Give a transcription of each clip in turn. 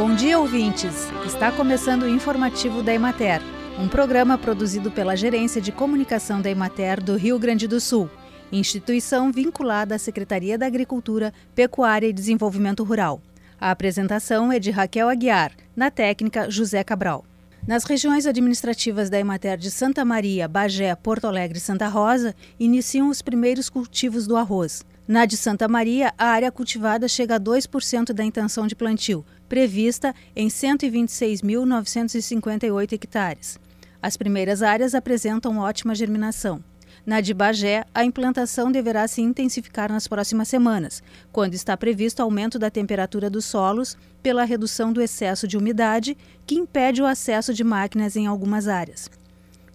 Bom dia, ouvintes! Está começando o informativo da Emater, um programa produzido pela Gerência de Comunicação da Emater do Rio Grande do Sul, instituição vinculada à Secretaria da Agricultura, Pecuária e Desenvolvimento Rural. A apresentação é de Raquel Aguiar, na técnica José Cabral. Nas regiões administrativas da Emater de Santa Maria, Bagé, Porto Alegre e Santa Rosa, iniciam os primeiros cultivos do arroz. Na de Santa Maria, a área cultivada chega a 2% da intenção de plantio, prevista em 126.958 hectares. As primeiras áreas apresentam ótima germinação. Na de Bagé, a implantação deverá se intensificar nas próximas semanas, quando está previsto aumento da temperatura dos solos pela redução do excesso de umidade, que impede o acesso de máquinas em algumas áreas.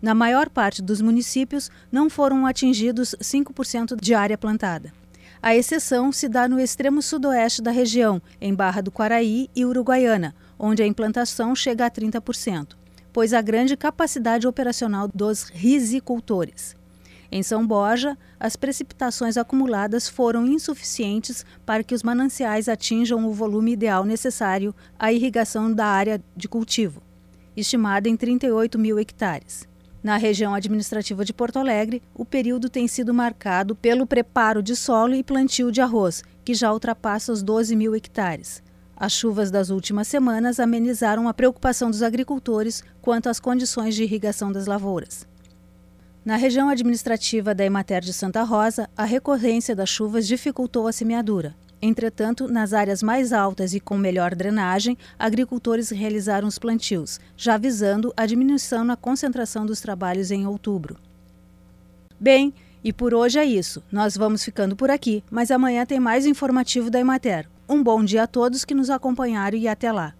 Na maior parte dos municípios, não foram atingidos 5% de área plantada. A exceção se dá no extremo sudoeste da região, em Barra do Quaraí e Uruguaiana, onde a implantação chega a 30%, pois há grande capacidade operacional dos risicultores. Em São Borja, as precipitações acumuladas foram insuficientes para que os mananciais atinjam o volume ideal necessário à irrigação da área de cultivo, estimada em 38 mil hectares. Na região administrativa de Porto Alegre, o período tem sido marcado pelo preparo de solo e plantio de arroz, que já ultrapassa os 12 mil hectares. As chuvas das últimas semanas amenizaram a preocupação dos agricultores quanto às condições de irrigação das lavouras. Na região administrativa da Emater de Santa Rosa, a recorrência das chuvas dificultou a semeadura. Entretanto, nas áreas mais altas e com melhor drenagem, agricultores realizaram os plantios, já visando a diminuição na concentração dos trabalhos em outubro. Bem, e por hoje é isso. Nós vamos ficando por aqui, mas amanhã tem mais informativo da Emater. Um bom dia a todos que nos acompanharam e até lá.